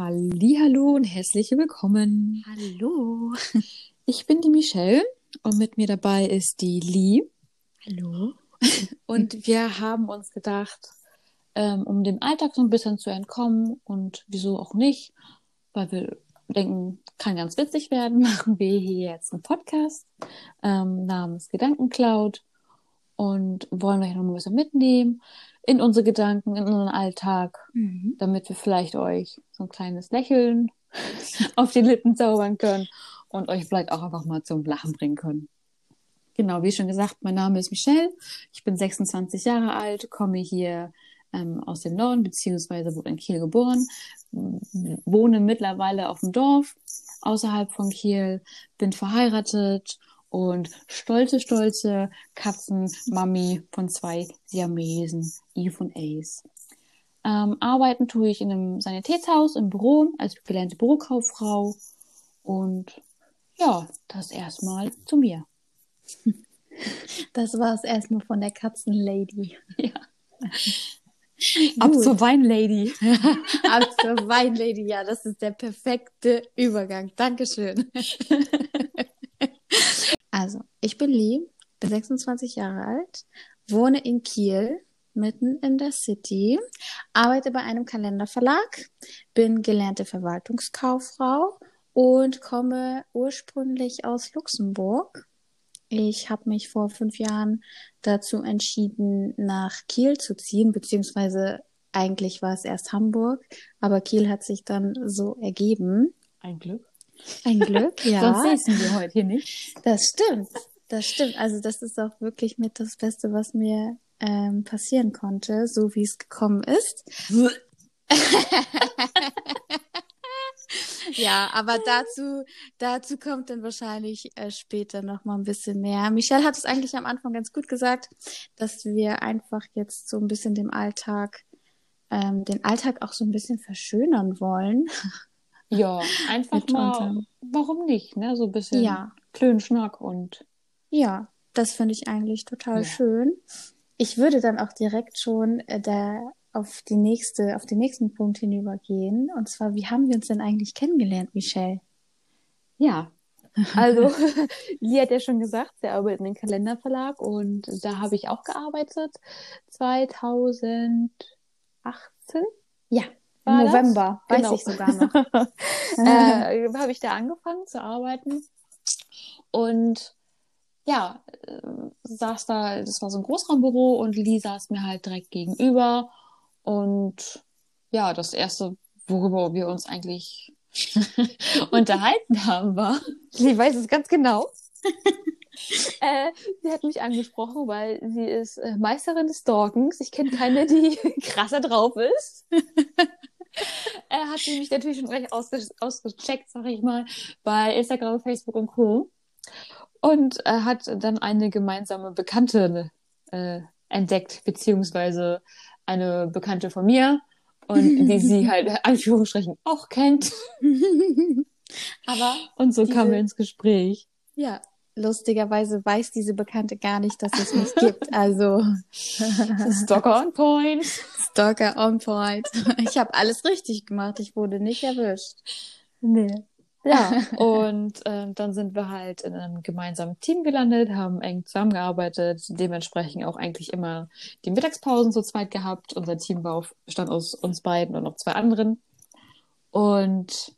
Hallo und herzlich willkommen. Hallo. Ich bin die Michelle und mit mir dabei ist die Lee. Hallo. Und wir haben uns gedacht, ähm, um dem Alltag so ein bisschen zu entkommen und wieso auch nicht, weil wir denken, kann ganz witzig werden, machen wir hier jetzt einen Podcast ähm, namens Gedankencloud und wollen euch noch ein bisschen mitnehmen in unsere Gedanken, in unseren Alltag, Mhm. damit wir vielleicht euch so ein kleines Lächeln auf die Lippen zaubern können und euch vielleicht auch einfach mal zum Lachen bringen können. Genau, wie schon gesagt, mein Name ist Michelle. Ich bin 26 Jahre alt, komme hier ähm, aus dem Norden, beziehungsweise wurde in Kiel geboren, wohne mittlerweile auf dem Dorf außerhalb von Kiel, bin verheiratet und stolze, stolze Katzenmami von zwei Siamesen, Eve und Ace. Ähm, arbeiten tue ich in einem Sanitätshaus im Büro als gelernte Bürokauffrau. Und ja, das erstmal zu mir. Das war es erstmal von der Katzenlady. Ja. Ab zur Weinlady. Ab zur Weinlady. Ja, das ist der perfekte Übergang. Dankeschön. Also, ich bin Lee, bin 26 Jahre alt, wohne in Kiel, mitten in der City, arbeite bei einem Kalenderverlag, bin gelernte Verwaltungskauffrau und komme ursprünglich aus Luxemburg. Ich habe mich vor fünf Jahren dazu entschieden, nach Kiel zu ziehen, beziehungsweise eigentlich war es erst Hamburg, aber Kiel hat sich dann so ergeben. Ein Glück. Ein Glück, ja. Sonst säßen wir heute hier nicht. Das stimmt. Das stimmt. Also das ist auch wirklich mit das Beste, was mir ähm, passieren konnte, so wie es gekommen ist. Ja, aber dazu, dazu kommt dann wahrscheinlich äh, später noch mal ein bisschen mehr. Michelle hat es eigentlich am Anfang ganz gut gesagt, dass wir einfach jetzt so ein bisschen dem Alltag, ähm, den Alltag auch so ein bisschen verschönern wollen. Ja, einfach mal, warum nicht, ne? So ein bisschen Ja. Klönschnack und Ja, das finde ich eigentlich total Ja. schön. Ich würde dann auch direkt schon äh, da auf die nächste, auf den nächsten Punkt hinübergehen. Und zwar, wie haben wir uns denn eigentlich kennengelernt, Michelle? Ja, also Lee hat ja schon gesagt, sie arbeitet in den Kalenderverlag und da habe ich auch gearbeitet. 2018 Ja, war das? November, weiß Genau. ich sogar noch. äh, habe ich da angefangen zu arbeiten und ja, äh, saß da, das war so ein Großraumbüro und Lee saß mir halt direkt gegenüber und ja, das erste, worüber wir uns eigentlich unterhalten haben, war, Lee weiß es ganz genau. äh, sie hat mich angesprochen, weil sie ist äh, Meisterin des Stalkens. Ich kenne keine, die krasser drauf ist. Er hat sie mich natürlich schon recht ausge ausgecheckt, sag ich mal, bei Instagram, Facebook und Co. Und er hat dann eine gemeinsame Bekannte äh, entdeckt, beziehungsweise eine Bekannte von mir und die sie halt in Anführungsstrichen auch kennt. Aber Und so Diese- kamen wir ins Gespräch. ja, lustigerweise weiß diese Bekannte gar nicht, dass es mich gibt. Also Stalker on point. Stalker on point. Ich habe alles richtig gemacht. Ich wurde nicht erwischt. Nee. Ja, und äh, dann sind wir halt in einem gemeinsamen Team gelandet, haben eng zusammengearbeitet, dementsprechend auch eigentlich immer die Mittagspausen zu zweit gehabt. Unser Team war auf, bestand aus uns beiden und noch zwei anderen. Und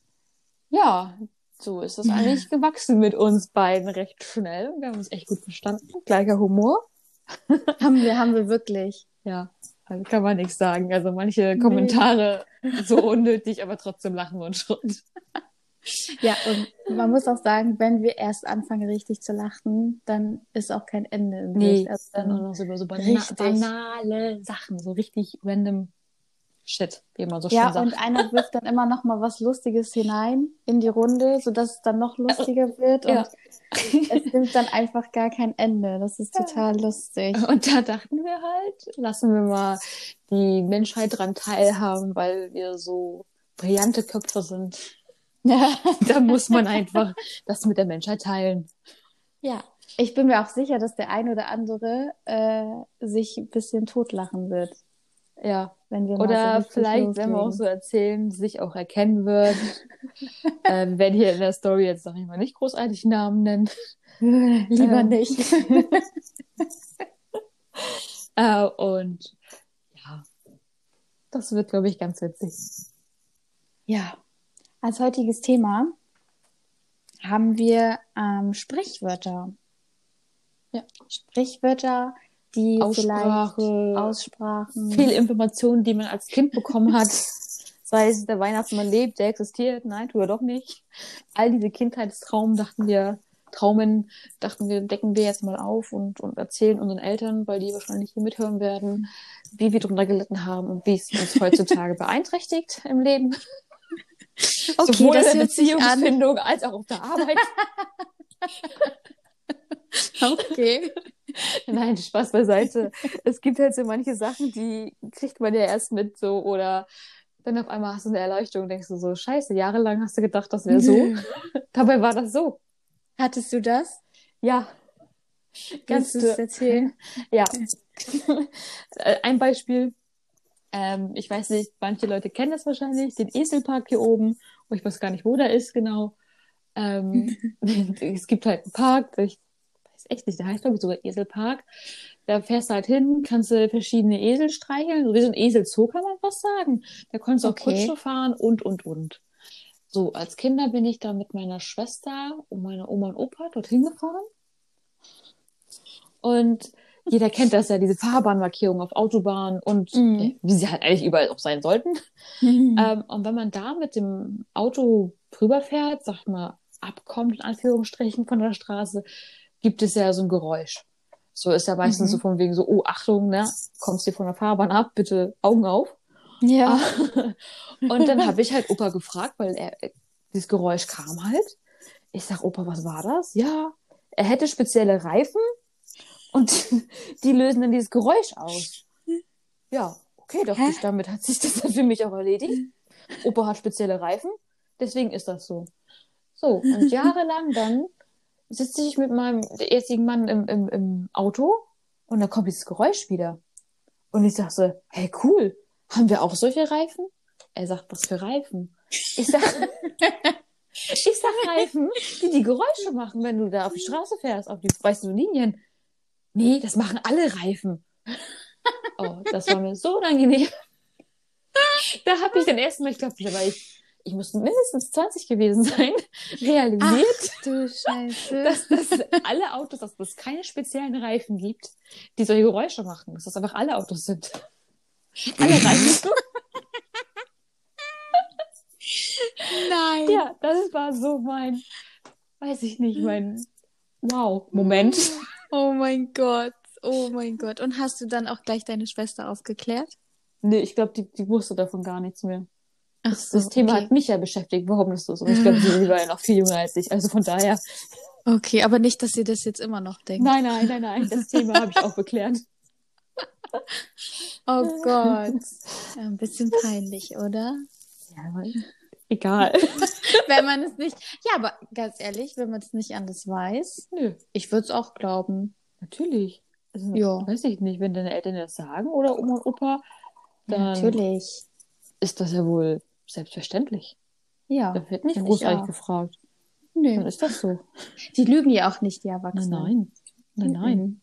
ja, so ist es eigentlich gewachsen mit uns beiden recht schnell. Wir haben uns echt gut verstanden. Gleicher Humor. Haben wir, haben wir wirklich. Ja, also kann man nichts sagen. Also manche Kommentare so unnötig, aber trotzdem lachen wir uns schon. Ja, und man muss auch sagen, wenn wir erst anfangen, richtig zu lachen, dann ist auch kein Ende. Nee, also dann auch noch so über so banale Sachen, so richtig random Shit, wie man so schön ja, sagt. und einer wirft dann immer noch mal was Lustiges hinein in die Runde, sodass es dann noch lustiger wird. Und Ja. es nimmt dann einfach gar kein Ende. Das ist total lustig. Und da dachten wir halt, lassen wir mal die Menschheit dran teilhaben, weil wir so brillante Köpfe sind. Da muss man einfach das mit der Menschheit teilen. Ja, ich bin mir auch sicher, dass der ein oder andere äh, sich ein bisschen totlachen wird. Ja, wenn wir so Oder vielleicht, wenn wir auch so erzählen, sich auch erkennen wird. äh, wir werden hier in der Story jetzt noch mal nicht großartig Namen nennen. Lieber Ähm. nicht. Äh, und ja, das wird, glaube ich, ganz witzig. Ja, als heutiges Thema haben wir ähm, Sprichwörter. Ja. Sprichwörter, die Aussprache, vielleicht Aussprachen. viele Informationen, die man als Kind bekommen hat. Sei es der Weihnachtsmann lebt, der existiert, nein, tut er doch nicht. All diese Kindheitstraumen dachten wir, Traumen dachten wir, decken wir jetzt mal auf und, und erzählen unseren Eltern, weil die wahrscheinlich hier mithören werden, wie wir drunter gelitten haben und wie es uns heutzutage beeinträchtigt im Leben. Okay, Sowohl das in der. Beziehungsfindung als auch auf der Arbeit. Okay. Nein, Spaß beiseite. Es gibt halt so manche Sachen, die kriegt man ja erst mit so oder dann auf einmal hast du eine Erleuchtung und denkst du so, scheiße, jahrelang hast du gedacht, das wäre so. Dabei war das so. Hattest du das? Ja. Kannst du es erzählen? Ja. Äh, Ein Beispiel. Ähm, ich weiß nicht, manche Leute kennen das wahrscheinlich, den Eselpark hier oben. Und ich weiß gar nicht, wo der ist genau. Ähm, es gibt halt einen Park, ich weiß echt nicht, der heißt glaube ich sogar Eselpark. Da fährst du halt hin, kannst du verschiedene Esel streicheln, so wie so ein Eselzoo kann man fast sagen. Da konntest du auch Okay. Kutsche fahren und, und, und. So, als Kinder bin ich da mit meiner Schwester und meiner Oma und Opa dorthin gefahren. Und jeder kennt das ja, diese Fahrbahnmarkierungen auf Autobahnen und Mhm. äh, wie sie halt eigentlich überall auch sein sollten. Ähm, und wenn man da mit dem Auto drüber fährt, sag ich mal, abkommt, in Anführungsstrichen, von der Straße, gibt es ja so ein Geräusch. So ist ja meistens Mhm. so von wegen so, oh, Achtung, ne, kommst hier von der Fahrbahn ab, bitte Augen auf. ja. Und dann habe ich halt Opa gefragt, weil er, äh, dieses Geräusch kam halt. Ich sag, Opa, was war das? Ja, er hätte spezielle Reifen und die lösen dann dieses Geräusch aus. Ja, okay, doch, Hä? damit hat sich das dann für mich auch erledigt. Opa hat spezielle Reifen, deswegen ist das so. So, und jahrelang dann sitze ich mit meinem jetzigen Mann im, im, im Auto und dann kommt dieses Geräusch wieder. Und ich sag so, hey, cool, haben wir auch solche Reifen? Er sagt, was für Reifen? Ich sag, ich sag Reifen, die die Geräusche machen, wenn du da auf die Straße fährst, auf die weißen Linien. Nee, das machen alle Reifen. Oh, das war mir so unangenehm. Da habe ich dann erstmal, ich glaube, da war ich, ich muss mindestens 20 gewesen sein, realisiert, Du Scheiße. dass das alle Autos, dass es keine speziellen Reifen gibt, die solche Geräusche machen. Dass das einfach alle Autos sind. Alle Reifen. Nein. ja, das war so mein, weiß ich nicht, mein Wow-Moment. Oh mein Gott. Oh mein Gott. Und hast du dann auch gleich deine Schwester aufgeklärt? Nee, ich glaube, die, die wusste davon gar nichts mehr. Ach Das, das Thema okay. hat mich ja beschäftigt, warum das so ist. Und ich glaube, sie war ja noch viel jünger als ich. Also von daher. Okay, aber nicht, dass sie das jetzt immer noch denkt. Nein, nein, nein, nein. Das Thema habe ich auch geklärt. Oh Gott. Ja, ein bisschen peinlich, oder? Ja, aber egal. wenn man es nicht. Ja, aber ganz ehrlich, wenn man es nicht anders weiß, Nö, ich würde es auch glauben. natürlich. Also, Ja. Weiß ich nicht, wenn deine Eltern das sagen oder Oma und Opa, dann Natürlich. ist das ja wohl selbstverständlich. Ja. Da wird nicht großartig gefragt. Dann Nö. ist das so. Die lügen ja auch nicht, die Nein, Erwachsenen. nein. Nein, nein. Mhm.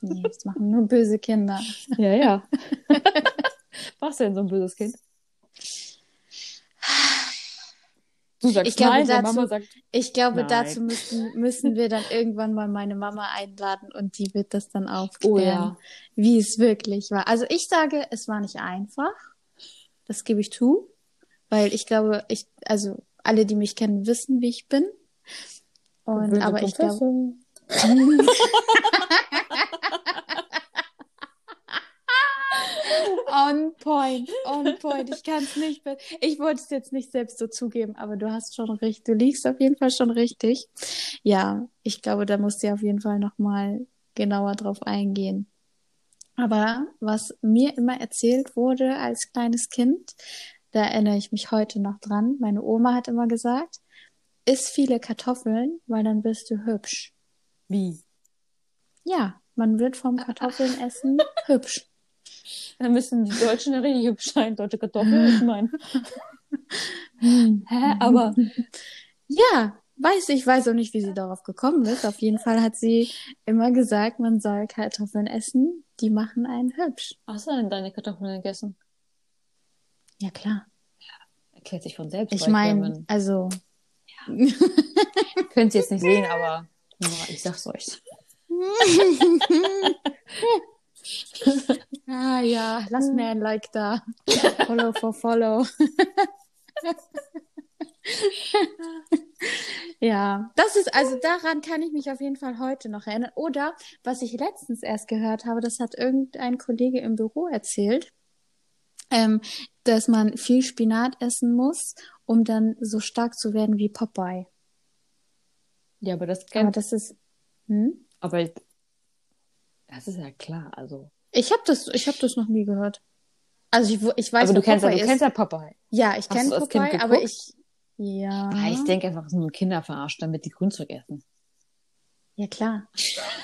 Nee, das machen nur böse Kinder. Ja, ja. Was denn so ein böses Kind? Du sagst Ich glaube, nein, dazu- Mama sagt, Ich glaube, Nein. dazu müssen, müssen wir dann irgendwann mal meine Mama einladen und die wird das dann aufklären, oh ja. wie es wirklich war. Also ich sage, es war nicht einfach. Das gebe ich zu, weil ich glaube, ich, also alle, die mich kennen, wissen, wie ich bin. Und aber ich glaube, on point, on point. Ich kann es nicht, ich wollte es jetzt nicht selbst so zugeben, aber du hast schon recht. Du liegst auf jeden Fall schon richtig. Ja, ich glaube, da musst du auf jeden Fall noch mal genauer drauf eingehen. Aber was mir immer erzählt wurde als kleines Kind, da erinnere ich mich heute noch dran. Meine Oma hat immer gesagt, iss viele Kartoffeln, weil dann bist du hübsch. Wie? Ja, man wird vom Kartoffeln essen hübsch. Dann müssen die Deutschen ja richtig hübsch sein, deutsche Kartoffeln, ich meine. Hä, aber Ja, weiß ich, weiß auch nicht, wie sie darauf gekommen ist. Auf jeden Fall hat sie immer gesagt, man soll Kartoffeln essen, die machen einen hübsch. hast du denn deine Kartoffeln gegessen? Ja, klar. Erklärt sich von selbst. Ich meine, also, Könnt ihr jetzt nicht sehen, aber ja, ich sag's euch. ah ja, lass mir ein Like da. Follow for follow. ja, das ist, also daran kann ich mich auf jeden Fall heute noch erinnern. Oder was ich letztens erst gehört habe, das hat irgendein Kollege im Büro erzählt, ähm, dass man viel Spinat essen muss, um dann so stark zu werden wie Popeye. Ja, aber das Aber kennt. das ist, hm? Aber das ist ja klar, also. Ich habe das, ich habe das noch nie gehört. Also ich, ich weiß, aber du kennst, ja, Popeye du ist. kennst ja Popeye. Ja, ich kenne Popeye, aber ich. Ja. Ah, Ich denke einfach, es ist nur Kinder verarscht, damit die Grünzeug essen. Ja, klar.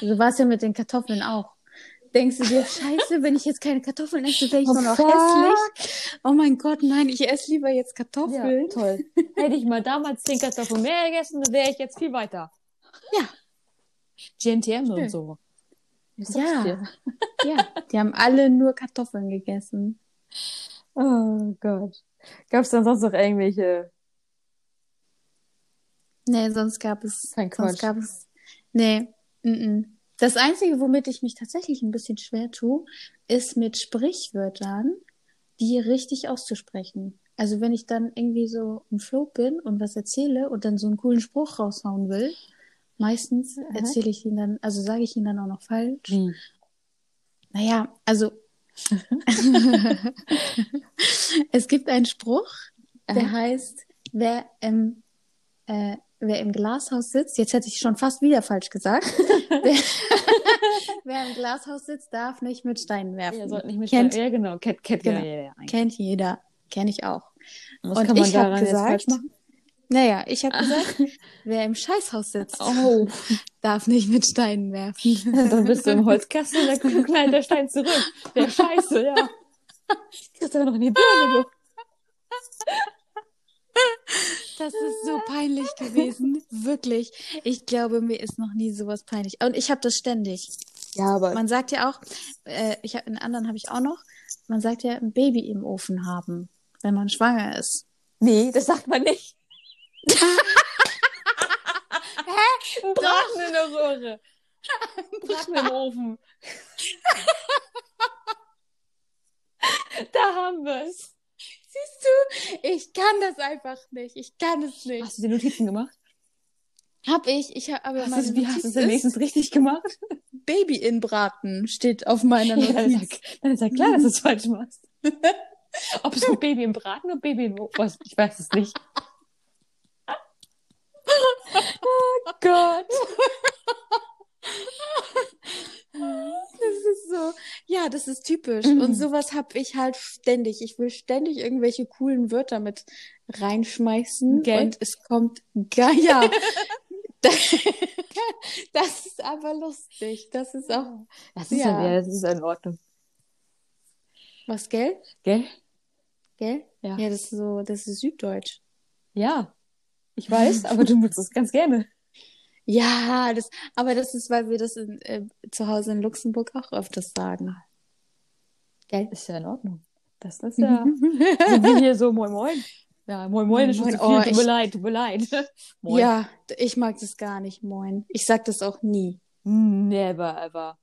Du warst ja mit den Kartoffeln auch. Denkst du dir, scheiße, wenn ich jetzt keine Kartoffeln esse, wäre ich Oh, nur noch fuck. hässlich? Oh mein Gott, nein, ich esse lieber jetzt Kartoffeln. toll. Hätte ich mal damals zehn Kartoffeln mehr gegessen, dann wäre ich jetzt viel weiter. Ja. GNTM Schön. und so. Ja. dir. Ja, die haben alle nur Kartoffeln gegessen. Oh Gott. Gab es dann sonst noch irgendwelche? Nee, sonst gab es, Kein sonst Quatsch. gab es, nee, mm -mm. Das Einzige, womit ich mich tatsächlich ein bisschen schwer tue, ist mit Sprichwörtern, die richtig auszusprechen. Also wenn ich dann irgendwie so im Flow bin und was erzähle und dann so einen coolen Spruch raushauen will, meistens Mhm. erzähle ich ihn dann, also sage ich ihn dann auch noch falsch. Wie? Naja, also es gibt einen Spruch, der Aha. heißt, wer im, äh, wer im Glashaus sitzt, jetzt hätte ich schon fast wieder falsch gesagt, wer, wer im Glashaus sitzt, darf nicht mit Steinen werfen. Ja, sollte nicht mit Kennt- Ja, genau. Kennt, kennt Genau. ja jeder eigentlich. Kennt jeder, kenne ich auch. Was Und kann man ich daran gesagt-? Naja, ich habe gesagt, wer im Scheißhaus sitzt, Oh, darf nicht mit Steinen werfen. dann bist du im Holzkasten und dann kommt knallt der Stein zurück. Der Scheiße, ja. Kriegst aber noch in die Birne, du. Das ist so peinlich gewesen, wirklich. Ich glaube, mir ist noch nie sowas peinlich. Und ich habe das ständig. Ja, aber Man sagt ja auch, äh, ich hab, einen anderen habe ich auch noch, man sagt ja ein Baby im Ofen haben, wenn man schwanger ist. nee, das sagt man nicht. Hä? Ein Braten in der Röhre. Ein Braten im Ofen. da haben wir's. Siehst du, ich kann das einfach nicht. Ich kann es nicht. Hast du die Notizen gemacht? Hab ich, ich habe aber Hast meine du's- wie hast du Notiz es denn wenigstens richtig gemacht? Baby in Braten steht auf meiner Ja, dann, ist Notiz. ja, dann ist ja klar, dass du es falsch machst. Ob es ein Baby im Braten oder Baby im Ofen Ich weiß es nicht. Oh Gott. Das ist so, ja, das ist typisch. Mhm. Und sowas habe ich halt ständig. Ich will ständig irgendwelche coolen Wörter mit reinschmeißen. Gell? Und es kommt gar, ja. das ist aber lustig. Das ist auch, Das ist Ja. ja, ja das ist in Ordnung. was, gell? Gell? Gell? Ja. Ja, das ist so, das ist Süddeutsch. Ja. Ich weiß, aber du nutzt es ganz gerne. Ja, das, aber das ist, weil wir das in, äh, zu Hause in Luxemburg auch öfters sagen. Gell? Ist ja in Ordnung. Das ist ja. Sind wir hier so Moin Moin? Ja, Moin Moin ist schon Moin, zu viel. oh, tut mir leid, tut mir leid. Moin. Ja, ich mag das gar nicht, moin. Ich sag das auch nie. Never ever.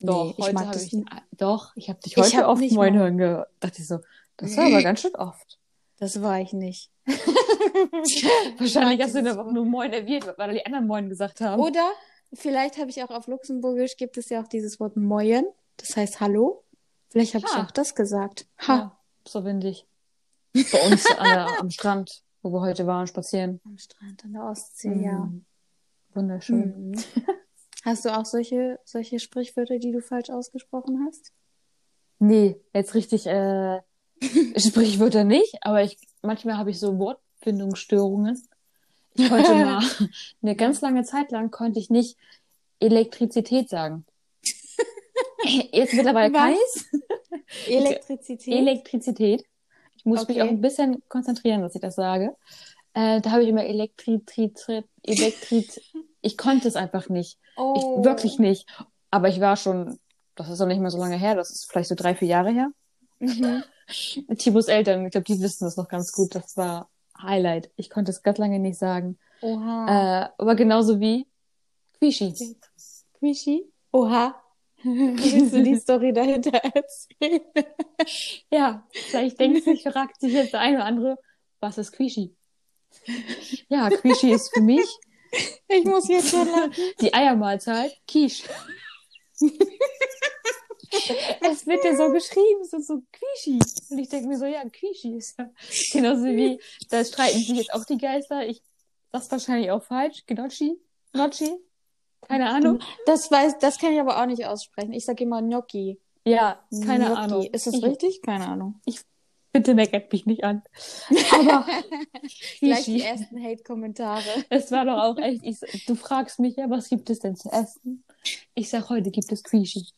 Doch, Nee, ich mag das ich, doch, ich habe dich Ich heute hab oft Moin Moin. hören gehört. Dachte ich so, das war aber ganz schön oft. Das war ich nicht. Wahrscheinlich hast du dieses einfach nur Moin erwähnt, weil die anderen Moin gesagt haben. Oder vielleicht habe ich auch auf Luxemburgisch gibt es ja auch dieses Wort moin, das heißt Hallo. Vielleicht habe ich auch das gesagt. Ha. Ja, so windig. Bei uns der, am Strand, wo wir heute waren, spazieren. Am Strand an der Ostsee, ja. Mhm. Wunderschön. Mhm. Hast du auch solche, solche Sprichwörter, die du falsch ausgesprochen hast? Nee, jetzt richtig äh, Sprichwörter nicht, aber ich manchmal habe ich so Wortfindungsstörungen. Ich konnte mal eine ganz lange Zeit lang konnte ich nicht Elektrizität sagen. Jetzt mittlerweile Was? Kais. Elektrizität. Elektrizität. Ich muss mich Okay. auch ein bisschen konzentrieren, dass ich das sage. Äh, da habe ich immer Elektrizität, Elektrizität. Ich konnte es einfach nicht. oh. Ich, wirklich nicht. Aber ich war schon, das ist doch nicht mehr so lange her, das ist vielleicht so drei, vier Jahre her. Mhm. Tibos Eltern, ich glaube, die wissen das noch ganz gut. Das war Highlight. Ich konnte es ganz lange nicht sagen. Oha. Äh, aber genauso wie Quishi. Quishi? Oha. Willst du die Story dahinter erzählen? Ja, vielleicht denkt sich, fragt sich jetzt der eine oder andere, was ist Quishi? Ja, Quishi ist für mich Ich muss jetzt schon lachen. die Eiermahlzeit Quiche. es wird ja so geschrieben, es ist so Quishi. Und ich denke mir so, ja, Quishi ist ja genauso wie, da streiten sich jetzt auch die Geister. Ich das wahrscheinlich auch falsch. Gnocchi? Gnocchi? Keine Ahnung. Das weiß, das kann ich aber auch nicht aussprechen. Ich sage immer Gnocchi. Ja, keine Gnocchi. Ahnung. Ist das ich, richtig? Keine Ahnung. Bitte meckert mich nicht an. Aber Gleich die ersten Hate-Kommentare. Es war doch auch echt, ich, so- du fragst mich ja, was gibt es denn zu essen? Ich sag, heute gibt es Quishi.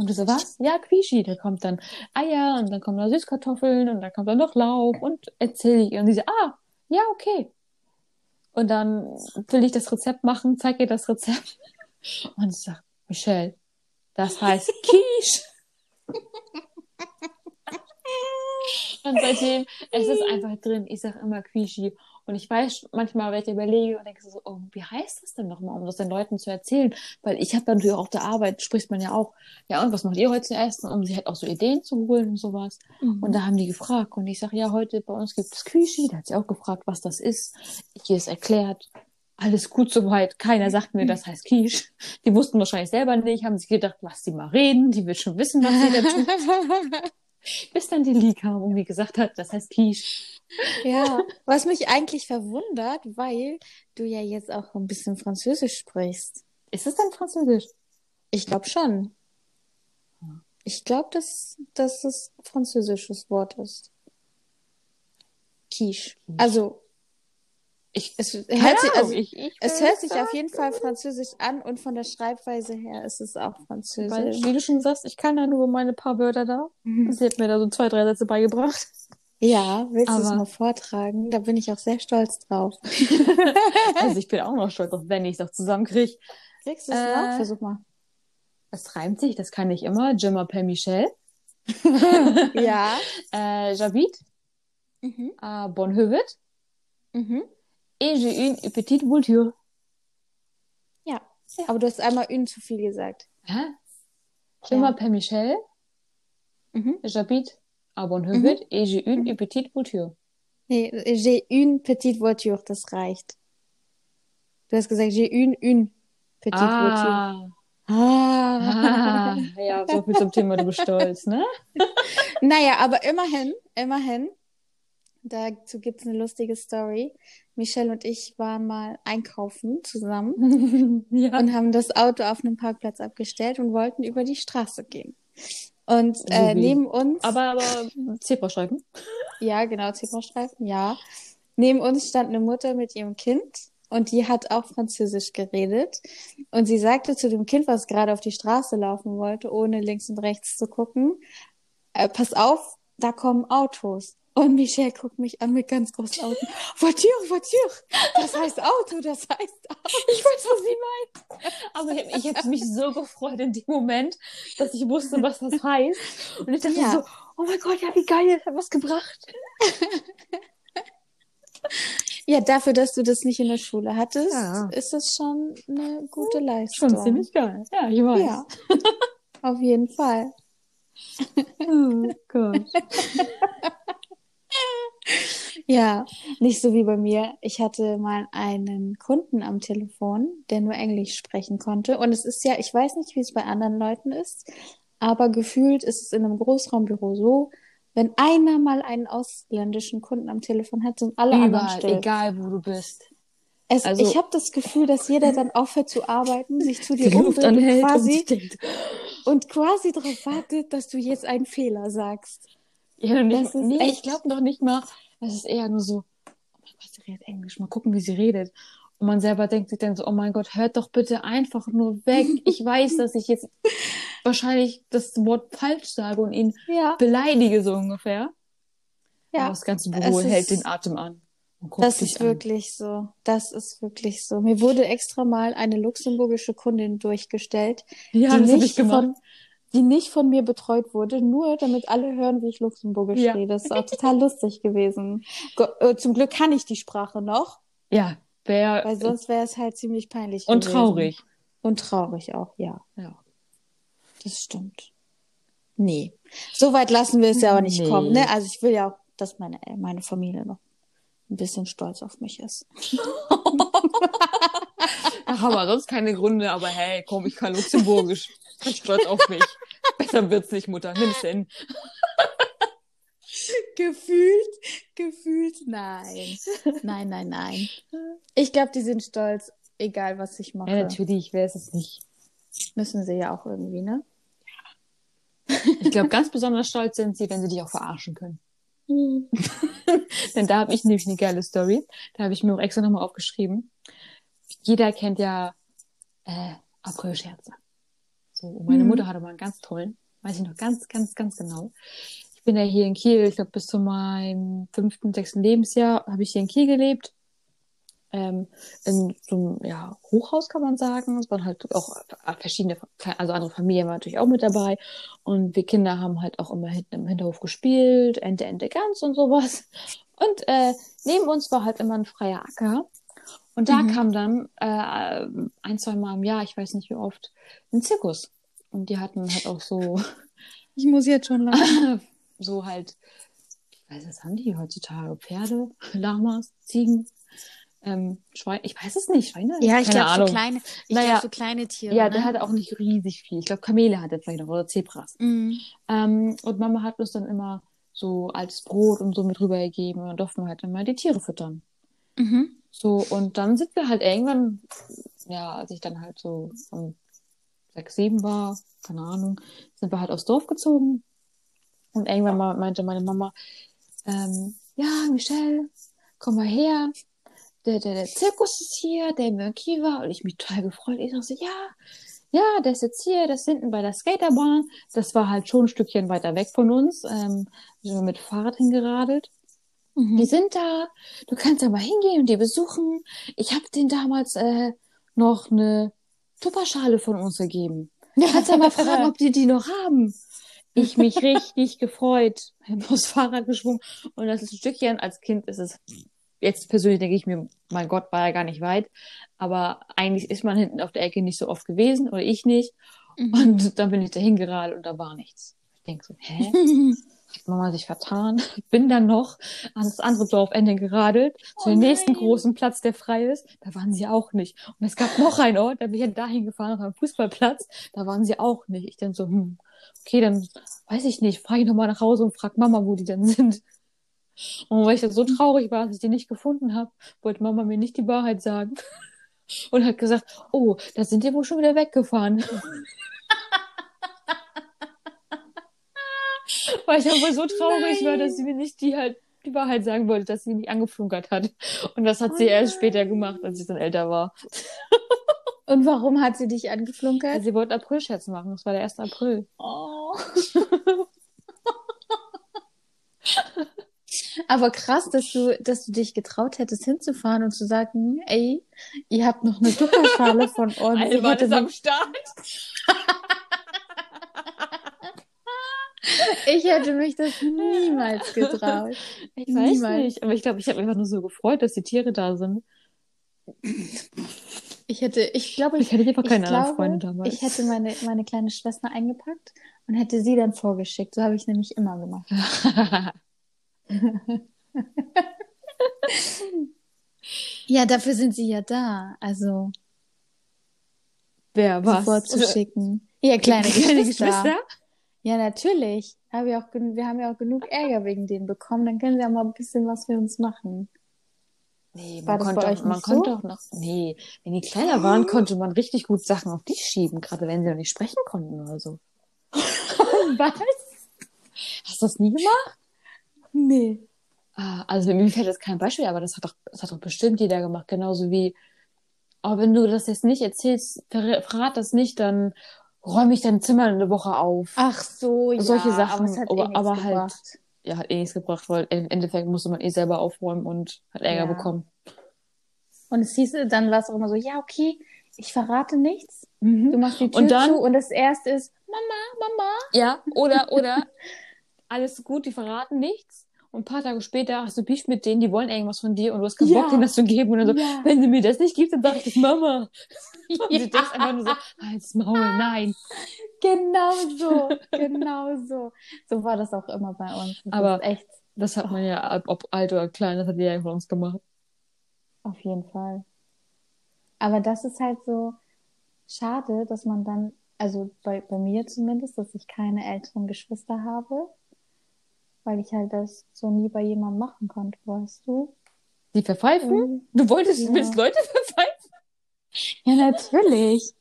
Und du so, was? Ja, Quishi. Da kommt dann Eier und dann kommen da Süßkartoffeln und dann kommt da noch Lauch und erzähle ich ihr. Und sie so, ah, ja, okay. Und dann will ich das Rezept machen, zeig ihr das Rezept. Und ich sag, Michelle, das heißt Quiche. Und seitdem, es ist einfach drin. Ich sag immer Quiche. Und ich weiß manchmal, wenn ich überlege und denke so, oh, wie heißt das denn nochmal, um das den Leuten zu erzählen? Weil ich habe dann natürlich auch auf der Arbeit, spricht man ja auch, ja, und was macht ihr heute zu essen? Um sich halt auch so Ideen zu holen und sowas. Und da haben die gefragt. Und ich sage, ja, heute bei uns gibt es Quiche. Da hat sie auch gefragt, was das ist. Ich ihr es erklärt. Alles gut soweit. Keiner sagt mir, das heißt Quiche. Die wussten wahrscheinlich selber nicht, haben sich gedacht, lass sie mal reden. Die wird schon wissen, was sie da tut. Bis dann die Lee kam und mir gesagt hat, das heißt Quiche. Ja, was mich eigentlich verwundert, weil du ja jetzt auch ein bisschen Französisch sprichst. Ist es denn Französisch? Ich glaube schon. Ich glaube, dass, dass es ein französisches Wort ist. Quiche. Also, Ich, es hört sich, also, ich, ich es hört sich auf jeden Fall französisch an und von der Schreibweise her ist es auch Weil, französisch. wie du schon sagst, ich kann da nur meine paar Wörter da. Mhm. Sie hat mir da so zwei, drei Sätze beigebracht. Ja, willst du es mal vortragen? Da bin ich auch sehr stolz drauf. Also ich bin auch noch stolz auf, wenn ich es noch zusammenkriege. Kriegst du es Äh, noch? Versuch mal. Es reimt sich, das kann ich immer. Je m'appelle Michel. Ja. Euh, J'habite Mhm. à Bonheuvet Mhm. et j'ai une petite voiture. Ja. Aber du hast einmal une zu viel gesagt. Hä? Je Ja. m'appelle Michel. Mhm. J'habite à Bonheuvet et j'ai une petite voiture. Nee, j'ai une petite voiture, das reicht. Du hast gesagt, j'ai une, une petite voiture. Ah. Ah. ah. Ja, so viel zum Thema, du bist stolz, ne? Naja, aber immerhin, immerhin, dazu gibt's eine lustige Story. Michelle und ich waren mal einkaufen zusammen ja. und haben das Auto auf einem Parkplatz abgestellt und wollten über die Straße gehen. Und äh, neben uns, Aber, aber Zebrastreifen. ja, genau, Zebrastreifen, ja. Neben uns stand eine Mutter mit ihrem Kind und die hat auch Französisch geredet. Und sie sagte zu dem Kind, was gerade auf die Straße laufen wollte, ohne links und rechts zu gucken, äh, pass auf, da kommen Autos. Und Michelle guckt mich an mit ganz großen Augen. Voiture, Voiture. Das heißt Auto, das heißt Auto. Ich weiß, was sie meint. Aber ich, ich habe mich so gefreut in dem Moment, dass ich wusste, was das heißt. Und ich dachte Ja. so, oh mein Gott, ja, wie geil, das hat was gebracht. Ja, dafür, dass du das nicht in der Schule hattest, Ja. ist das schon eine gute Leistung. Schon ziemlich geil. Ja, ich weiß. Ja, auf jeden Fall. Oh Gott. Ja, nicht so wie bei mir. Ich hatte mal einen Kunden am Telefon, der nur Englisch sprechen konnte. Und es ist ja, ich weiß nicht, wie es bei anderen Leuten ist, aber gefühlt ist es in einem Großraumbüro so, wenn einer mal einen ausländischen Kunden am Telefon hat, sind alle anderen Überall, still. egal wo du bist. Es, Also- ich habe das Gefühl, dass jeder dann aufhört zu arbeiten, sich zu dir umdreht und und quasi, und darauf wartet, dass du jetzt einen Fehler sagst. ja, nicht, nee, ich glaube noch nicht mal, es ist eher nur so, oh mein Gott, sie redet Englisch, mal gucken, wie sie redet. Und man selber denkt sich dann so, oh mein Gott, hört doch bitte einfach nur weg. Ich weiß, dass ich jetzt wahrscheinlich das Wort falsch sage und ihn Ja. beleidige, so ungefähr. Ja. Aber das ganze Büro Es hält ist- den Atem an. Das ist an. wirklich so. Das ist wirklich so. Mir wurde extra mal eine luxemburgische Kundin durchgestellt, Ja, die, das habe ich nicht gemacht. von, die nicht von mir betreut wurde, nur damit alle hören, wie ich luxemburgisch Ja. rede. Das ist auch total lustig gewesen. Äh, Zum Glück kann ich die Sprache noch, Ja, wer weil sonst wäre es halt ziemlich peinlich und gewesen. traurig. Und traurig auch, ja. Ja. Das stimmt. Nee. So weit lassen wir es ja auch nicht Nee. kommen, ne? Also ich will ja auch, dass meine, meine Familie noch ein bisschen stolz auf mich ist. Ach, aber sonst keine Gründe, aber hey, komm, ich kann Luxemburgisch. Bin stolz auf mich. Besser wird's nicht, Mutter. Nimm's hin. Gefühlt, gefühlt, nein. Nein, nein, nein. Ich glaube, die sind stolz, egal was ich mache. Ja, natürlich, wer ist es nicht? Müssen sie ja auch irgendwie, ne? Ich glaube, ganz besonders stolz sind sie, wenn sie dich auch verarschen können. Denn da habe ich nämlich eine geile Story. Da habe ich mir auch extra nochmal aufgeschrieben. Jeder kennt ja äh, Aprilscherze. So, meine Mhm. Mutter hatte mal einen ganz tollen, weiß ich noch ganz, ganz, ganz genau. Ich bin ja hier in Kiel, ich glaube bis zu meinem fünften, sechsten Lebensjahr habe ich hier in Kiel gelebt. Ähm, in so einem ja, Hochhaus kann man sagen. Es waren halt auch verschiedene, also andere Familien waren natürlich auch mit dabei. Und wir Kinder haben halt auch immer hinten im Hinterhof gespielt, Ente, Ente, Gans und sowas. Und äh, neben uns war halt immer ein freier Acker. Und da Mhm. kam dann äh, ein, zwei Mal im Jahr, ich weiß nicht wie oft, ein Zirkus. Und die hatten halt auch so, Ich muss jetzt schon lachen. so halt, ich weiß, was haben die heutzutage? Pferde, Lamas, Ziegen, ähm, Schweine, ich weiß es nicht, Schweine? Ja, ich glaube so kleine, ich Naja, glaube so kleine Tiere. Ja, ne? der hatte auch nicht riesig viel. Ich glaube, Kamele hatte vielleicht noch oder Zebras. Mhm. Ähm, und Mama hat uns dann immer so altes Brot und so mit rübergegeben. Und durften wir halt immer die Tiere füttern. Mhm. So, und dann sind wir halt irgendwann, ja, als ich dann halt so um sechs, sieben war, keine Ahnung, sind wir halt aufs Dorf gezogen. Und irgendwann mal meinte meine Mama, ähm, ja, Michelle, komm mal her. Der, der, der Zirkus ist hier, der im Kiva. Und ich mich total gefreut. Ich dachte so, ja, ja, der ist jetzt hier, das ist hinten bei der Skaterbahn. Das war halt schon ein Stückchen weiter weg von uns. Ähm, sind wir mit Fahrrad hingeradelt. Die Mhm. sind da. Du kannst ja mal hingehen und die besuchen. Ich habe denen damals äh, noch eine Tupperschale von uns gegeben. Kannst ja mal fragen, ob die die noch haben. Ich mich richtig gefreut. Aufs Fahrrad geschwungen und das ist ein Stückchen. Als Kind ist es jetzt persönlich denke ich mir, mein Gott, war ja gar nicht weit. Aber eigentlich ist man hinten auf der Ecke nicht so oft gewesen oder ich nicht. Mhm. Und dann bin ich da hingeradelt und da war nichts. Ich denke so, hä? Hat Mama sich vertan? Bin dann noch ans andere Dorfende geradelt, zu Oh dem nächsten großen Platz, der frei ist. Da waren sie auch nicht. Und es gab noch einen Ort, da bin ich dann dahin gefahren, auf einem Fußballplatz. Da waren sie auch nicht. Ich dann so, hm, okay, dann weiß ich nicht, fahre ich nochmal nach Hause und frag Mama, wo die denn sind. Und weil ich dann so traurig war, dass ich die nicht gefunden habe, wollte Mama mir nicht die Wahrheit sagen. Und hat gesagt, oh, da sind die wohl schon wieder weggefahren. Weil ich aber so traurig war, dass sie mir nicht die halt die Wahrheit sagen wollte, dass sie mich angeflunkert hat. Und das hat Oh sie erst nein. später gemacht, als ich dann älter war. Und warum hat sie dich angeflunkert? Sie wollte Aprilscherz machen. Das war der 1. April. Oh. Aber krass, dass du, dass du dich getraut hättest, hinzufahren und zu sagen, ey, ihr habt noch eine Tupperschale von uns. Hätte, ist am Start. Ich hätte mich das niemals getraut. Ich weiß Niemals. nicht. Aber ich glaube, ich habe mich einfach nur so gefreut, dass die Tiere da sind. Ich hätte, ich glaube, Ich ich, hatte einfach keine glaube, Freunde damals. ich hätte meine, meine kleine Schwester eingepackt und hätte sie dann vorgeschickt. So habe ich nämlich immer gemacht. Ja, dafür sind sie ja da. Also, Wer was? vorzuschicken. Ja, kleine, Kleine Geschwister. Ja, natürlich. Hab ich auch, wir haben ja auch genug Ärger wegen denen bekommen. Dann können sie ja mal ein bisschen was für uns machen. Nee, War man konnte, auch, man so? konnte auch noch, nee, wenn die kleiner waren, konnte man richtig gut Sachen auf die schieben, gerade wenn sie noch nicht sprechen konnten oder so. Was? Hast du das nie gemacht? Nee. Ah, Also mir fällt jetzt kein Beispiel, aber das hat doch, das hat doch bestimmt jeder gemacht, genauso wie, aber wenn du das jetzt nicht erzählst, ver verrat das nicht, dann räume ich dein Zimmer eine Woche auf. Ach so, ja. Solche Sachen, aber, aber- eh nichts aber halt- gebracht. Ja, hat eh nichts gebracht, weil im Endeffekt musste man eh selber aufräumen und hat Ärger Ja. bekommen. Und es hieß, dann war es auch immer so, ja, okay, ich verrate nichts. Du machst die Tür Und dann- zu und das erste ist, Mama, Mama. Ja, oder, oder, alles gut, die verraten nichts. Und ein paar Tage später hast du Beef mit denen, die wollen irgendwas von dir und du hast keinen Ja. Bock, denen das zu geben. Und dann so, Ja. wenn sie mir das nicht gibt, dann sag ich das Mama. Und Ja. sie denkt einfach nur so, halt's Maul, nein. Genau so, genau so. So war das auch immer bei uns. Das Aber- echt, Das hat man ja, ob alt oder klein, das hat jeder von uns gemacht. auf jeden Fall. Aber das ist halt so schade, dass man dann, also bei, bei mir zumindest, dass ich keine älteren Geschwister habe, weil ich halt das so nie bei jemandem machen konnte, weißt du? Die verpfeifen? Mhm. Du wolltest, Ja. willst Leute verpfeifen? Ja, natürlich.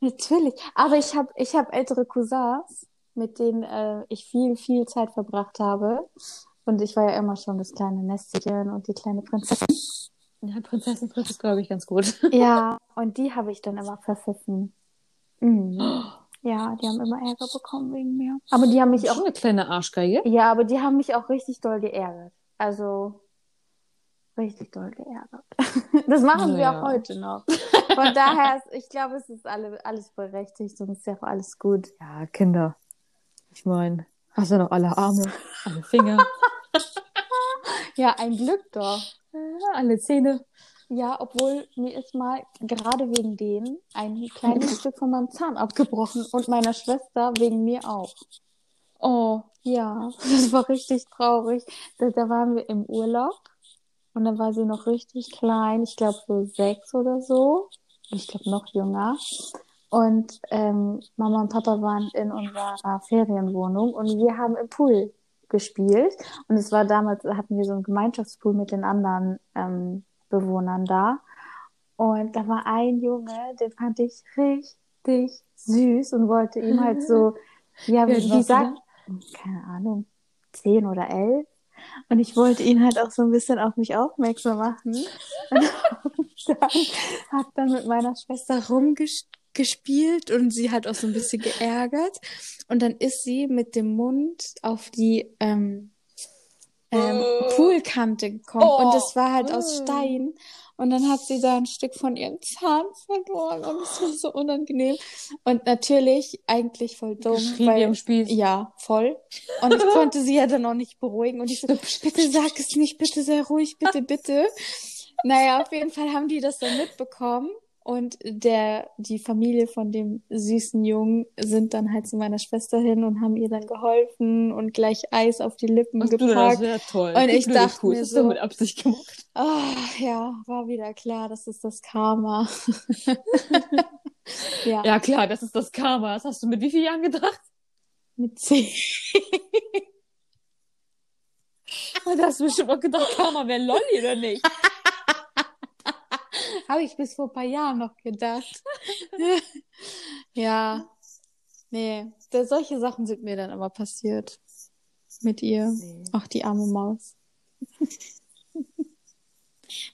Natürlich. Aber ich habe ich hab ältere Cousins, mit denen äh, ich viel, viel Zeit verbracht habe. Und ich war ja immer schon das kleine Nestchen und die kleine Prinzessin. Ja, Prinzessin Fritz ist, glaube ich, ganz gut. Ja, und die habe ich dann immer verpfiffen. Mhm. Ja, die haben immer Ärger bekommen wegen mir. Aber die haben mich Schon auch, eine kleine Arschgeige. ja, aber die haben mich auch richtig doll geärgert. Also, richtig doll geärgert. Das machen sie Naja. auch heute noch. Von daher, ist, ich glaube, es ist alle, alles berechtigt und es ist ja auch alles gut. Ja, Kinder. Ich meine, hast du noch alle Arme, alle Finger, Ja, ein Glück doch. alle Zähne. Ja, obwohl mir ist mal gerade wegen denen ein kleines Stück von meinem Zahn abgebrochen und meiner Schwester wegen mir auch. Oh, Ja, das war richtig traurig. Da, da waren wir im Urlaub und da war sie noch richtig klein, ich glaube so sechs oder so. Ich glaube noch jünger. Und ähm, Mama und Papa waren in unserer Ferienwohnung und wir haben im Pool gespielt. Und es war damals, hatten wir so einen Gemeinschaftspool mit den anderen ähm, Bewohnern da. Und da war ein Junge, den fand ich richtig süß und wollte ihm halt so, ja, Wie wie, sagt, keine Ahnung, zehn oder elf. Und ich wollte ihn halt auch so ein bisschen auf mich aufmerksam machen. Und dann hat dann mit meiner Schwester rumgespielt und sie hat auch so ein bisschen geärgert. Und dann ist sie mit dem Mund auf die ähm, ähm, Poolkante gekommen. Oh. Und das war halt aus Mm. Stein. Und dann hat sie da ein Stück von ihrem Zahn verloren. Und es war so unangenehm. Und natürlich eigentlich voll dumm. weil, wie am Spieß. ja, voll. Und ich konnte sie ja dann auch nicht beruhigen. Und ich so, bitte sag es nicht, bitte sei ruhig, bitte, bitte. Naja, auf jeden Fall haben die das dann mitbekommen. Und der, die Familie von dem süßen Jungen sind dann halt zu meiner Schwester hin und haben ihr dann geholfen und gleich Eis auf die Lippen Was du das gepackt. toll. Und ich blöde dachte Kuh, mir das so- mit Absicht gemacht. Ah, ja, war wieder klar, das ist das Karma. ja, Ja, klar, das ist das Karma. Das hast du mit wie vielen Jahren gedacht? mit zehn. Da hast du bestimmt auch gedacht, Karma wäre Lolli oder nicht? Habe ich bis vor ein paar Jahren noch gedacht. ja, nee, da, solche Sachen sind mir dann immer passiert. Mit ihr. Ach, die arme Maus.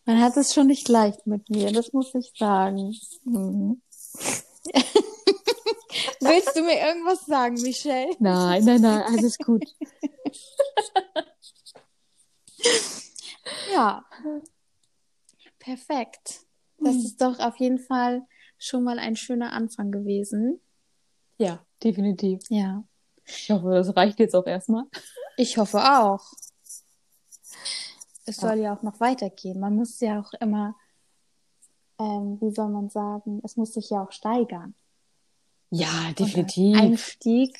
Man hat es schon nicht leicht mit mir, das muss ich sagen. Mhm. Willst du mir irgendwas sagen, Michelle? Nein, nein, nein, alles gut. Ja. Perfekt. Das ist doch auf jeden Fall schon mal ein schöner Anfang gewesen. Ja, definitiv. Ja. Ich hoffe, das reicht jetzt auch erstmal. Ich hoffe auch. Es soll ja auch noch weitergehen. Man muss ja auch immer, ähm, wie soll man sagen, es muss sich ja auch steigern. Ja, definitiv. ein Einstieg,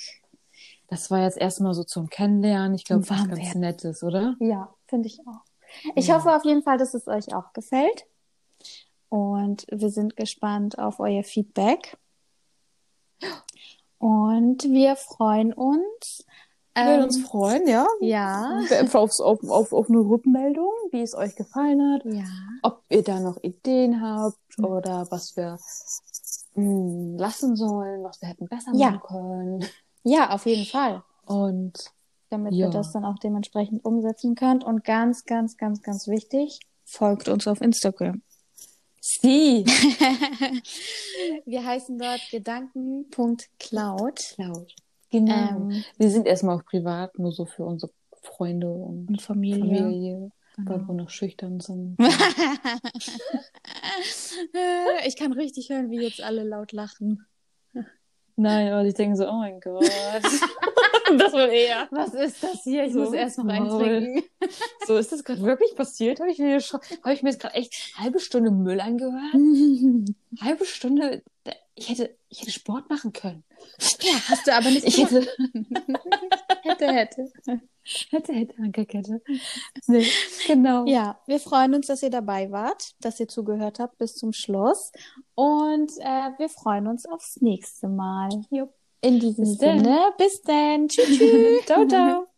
Das war jetzt erstmal so zum Kennenlernen. Ich glaube, was ganz. Nettes, oder? ja, finde ich auch. Ich Ja. hoffe auf jeden Fall, dass es euch auch gefällt. Und wir sind gespannt auf euer Feedback. Und wir freuen uns. Wir würden ähm, uns freuen, ja. Ja. Auf, auf, auf, auf eine Rückmeldung, wie es euch gefallen hat. Ja. Ob ihr da noch Ideen habt oder was wir mh, lassen sollen, was wir hätten besser Ja. machen können. Ja, auf jeden Fall. Und damit Ja. ihr das dann auch dementsprechend umsetzen könnt. Und ganz, ganz, ganz, ganz wichtig, folgt uns auf Instagram. Sie. Wir heißen dort gedanken.cloud. Cloud. Genau. Ähm, wir sind erstmal auch privat, nur so für unsere Freunde und, und Familie. Familie, weil Genau. wir noch schüchtern sind. ich kann richtig hören, wie jetzt alle laut lachen. Nein, aber ich denke so, oh mein Gott. das wohl eher. Was ist das hier? Ich So, muss erst noch eins Maul. trinken. So, ist das gerade wirklich passiert? Habe ich mir habe ich mir jetzt gerade echt halbe Stunde Müll angehört? Halbe Stunde, ich hätte, ich hätte Sport machen können. Ja, hast du aber nicht Ich hätte, hätte, hätte. hätte, hätte, Ankerkette. Nee, genau. Ja, wir freuen uns, dass ihr dabei wart, dass ihr zugehört habt bis zum Schluss. Und äh, wir freuen uns aufs nächste Mal. Jupp. In diesem Bis. Sinne, bis dann. Tschüss. Ciao, ciao.